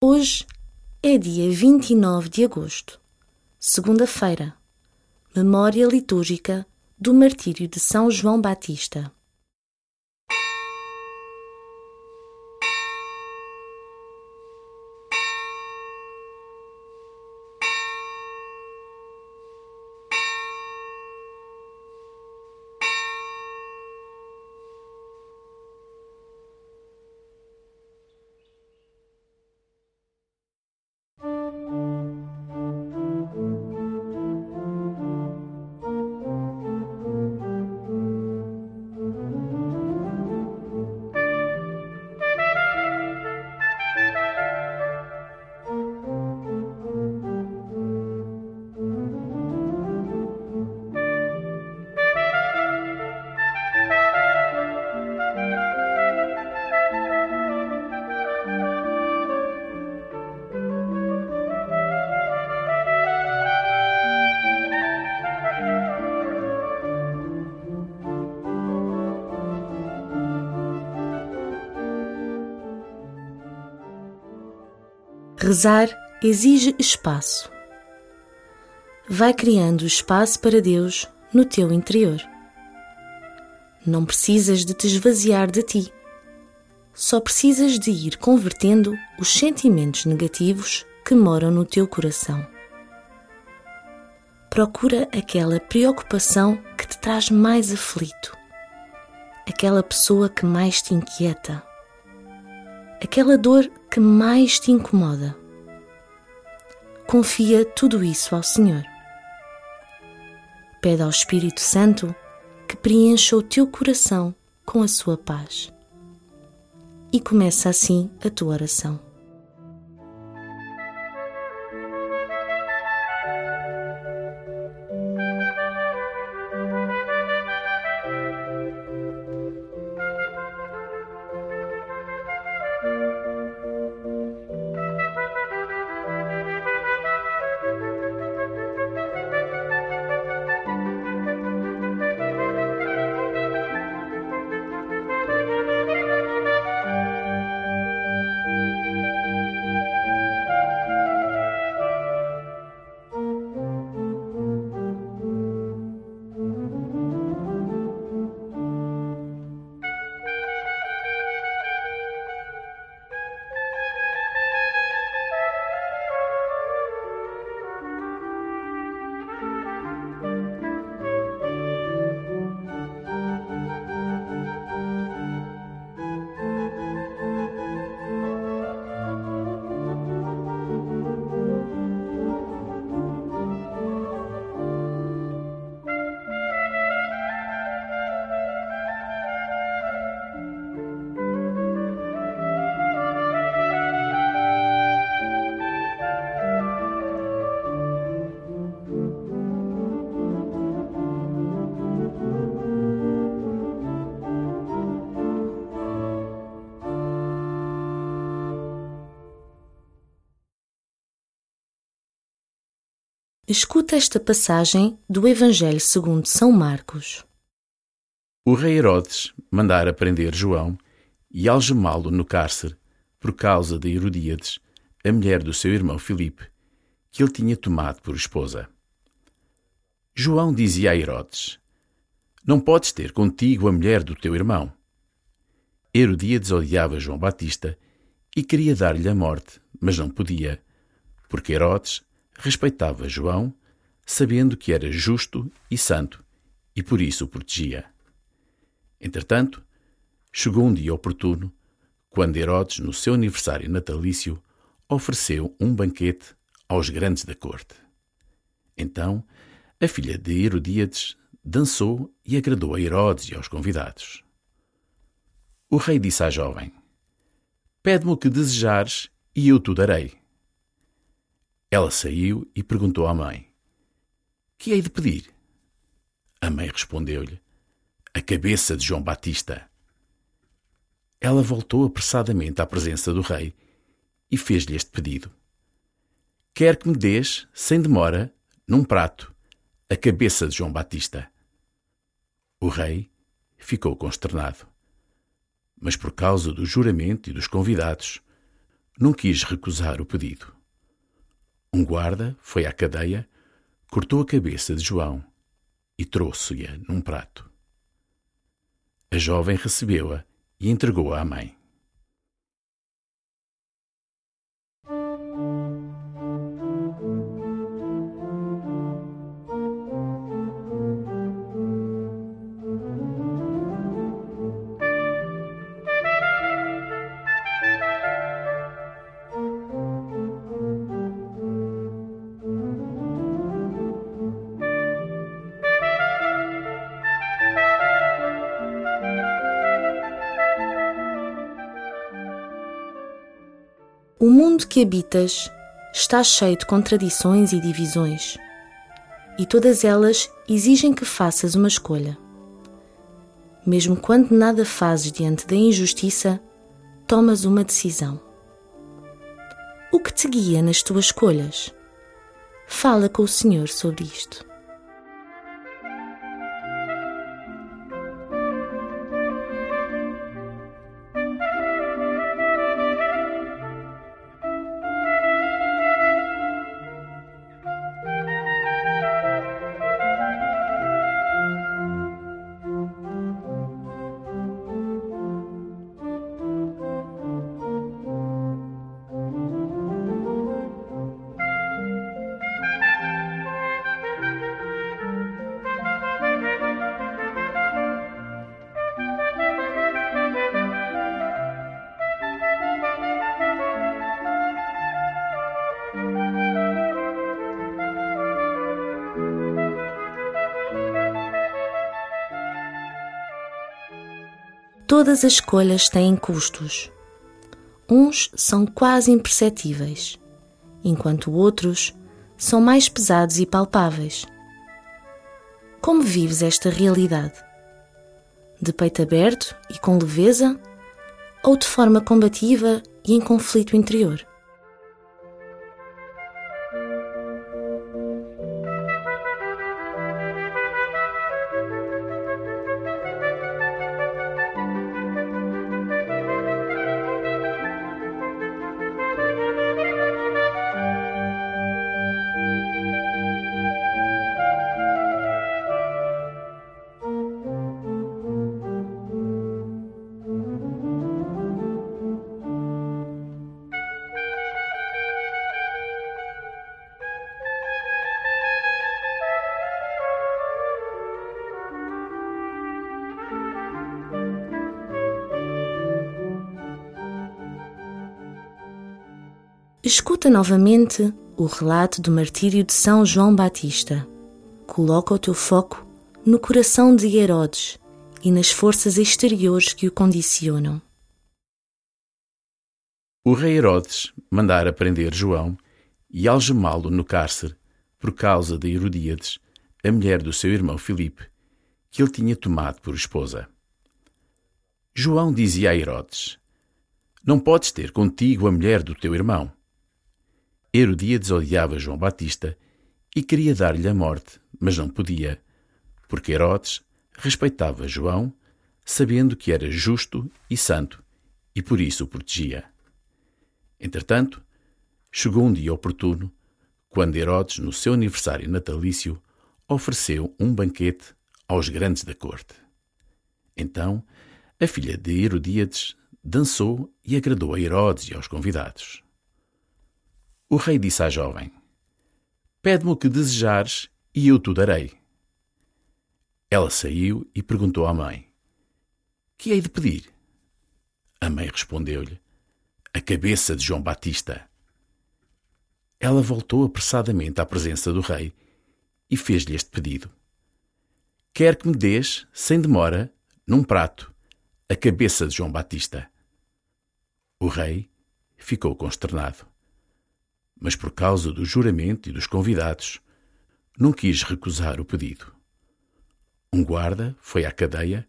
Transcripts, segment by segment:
Hoje é dia 29 de agosto, segunda-feira, memória litúrgica do martírio de São João Batista. Rezar exige espaço. Vai criando espaço para Deus no teu interior. Não precisas de te esvaziar de ti. Só precisas de ir convertendo os sentimentos negativos que moram no teu coração. Procura aquela preocupação que te traz mais aflito, aquela pessoa que mais te inquieta aquela dor que mais te incomoda. Confia tudo isso ao Senhor. Pede ao Espírito Santo que preencha o teu coração com a sua paz. E começa assim a tua oração. Escuta esta passagem do Evangelho segundo São Marcos. O rei Herodes mandara prender João e algemá-lo no cárcere por causa de Herodíades, a mulher do seu irmão Filipe, que ele tinha tomado por esposa. João dizia a Herodes: Não podes ter contigo a mulher do teu irmão. Herodíades odiava João Batista e queria dar-lhe a morte, mas não podia, porque Herodes respeitava João, sabendo que era justo e santo, e por isso o protegia. Entretanto, chegou um dia oportuno, quando Herodes, no seu aniversário natalício, ofereceu um banquete aos grandes da corte. Então, a filha de Herodíades dançou e agradou a Herodes e aos convidados. O rei disse à jovem: Pede-me o que desejares e eu te darei. Ela saiu e perguntou à mãe: Que hei de pedir? A mãe respondeu-lhe: A cabeça de João Batista. Ela voltou apressadamente à presença do rei e fez-lhe este pedido: Quer que me dês, sem demora, num prato, a cabeça de João Batista. O rei ficou consternado. Mas por causa do juramento e dos convidados, não quis recusar o pedido. Um guarda foi à cadeia, cortou a cabeça de João e trouxe-a num prato. A jovem recebeu-a e entregou-a à mãe. O mundo que habitas está cheio de contradições e divisões, e todas elas exigem que faças uma escolha. Mesmo quando nada fazes diante da injustiça, tomas uma decisão. O que te guia nas tuas escolhas? Fala com o Senhor sobre isto. Todas as escolhas têm custos. Uns são quase imperceptíveis, enquanto outros são mais pesados e palpáveis. Como vives esta realidade? De peito aberto e com leveza? Ou de forma combativa e em conflito interior? Escuta novamente o relato do martírio de São João Batista. Coloca o teu foco no coração de Herodes e nas forças exteriores que o condicionam. O rei Herodes mandara prender João e algemá-lo no cárcere por causa de Herodíades, a mulher do seu irmão Filipe, que ele tinha tomado por esposa. João dizia a Herodes: Não podes ter contigo a mulher do teu irmão. Herodíades odiava João Batista e queria dar-lhe a morte, mas não podia, porque Herodes respeitava João, sabendo que era justo e santo, e por isso o protegia. Entretanto, chegou um dia oportuno, quando Herodes, no seu aniversário natalício, ofereceu um banquete aos grandes da corte. Então, a filha de Herodíades dançou e agradou a Herodes e aos convidados. O rei disse à jovem: Pede-me o que desejares e eu te darei. Ela saiu e perguntou à mãe: Que hei de pedir? A mãe respondeu-lhe: A cabeça de João Batista. Ela voltou apressadamente à presença do rei e fez-lhe este pedido: Quer que me dês, sem demora, num prato, a cabeça de João Batista. O rei ficou consternado mas por causa do juramento e dos convidados, não quis recusar o pedido. Um guarda foi à cadeia,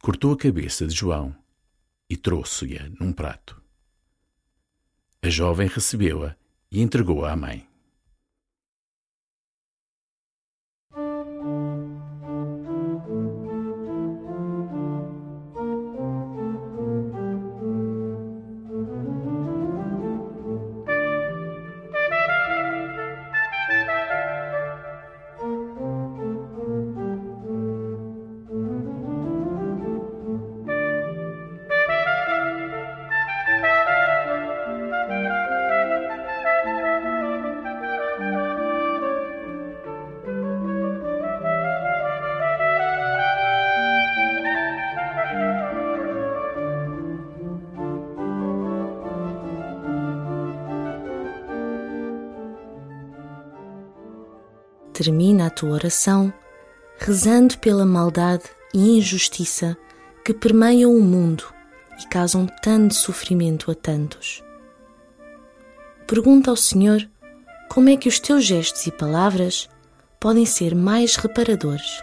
cortou a cabeça de João e trouxe-a num prato. A jovem recebeu-a e entregou-a à mãe. Termina a tua oração rezando pela maldade e injustiça que permeiam o mundo e causam tanto sofrimento a tantos. Pergunta ao Senhor como é que os teus gestos e palavras podem ser mais reparadores.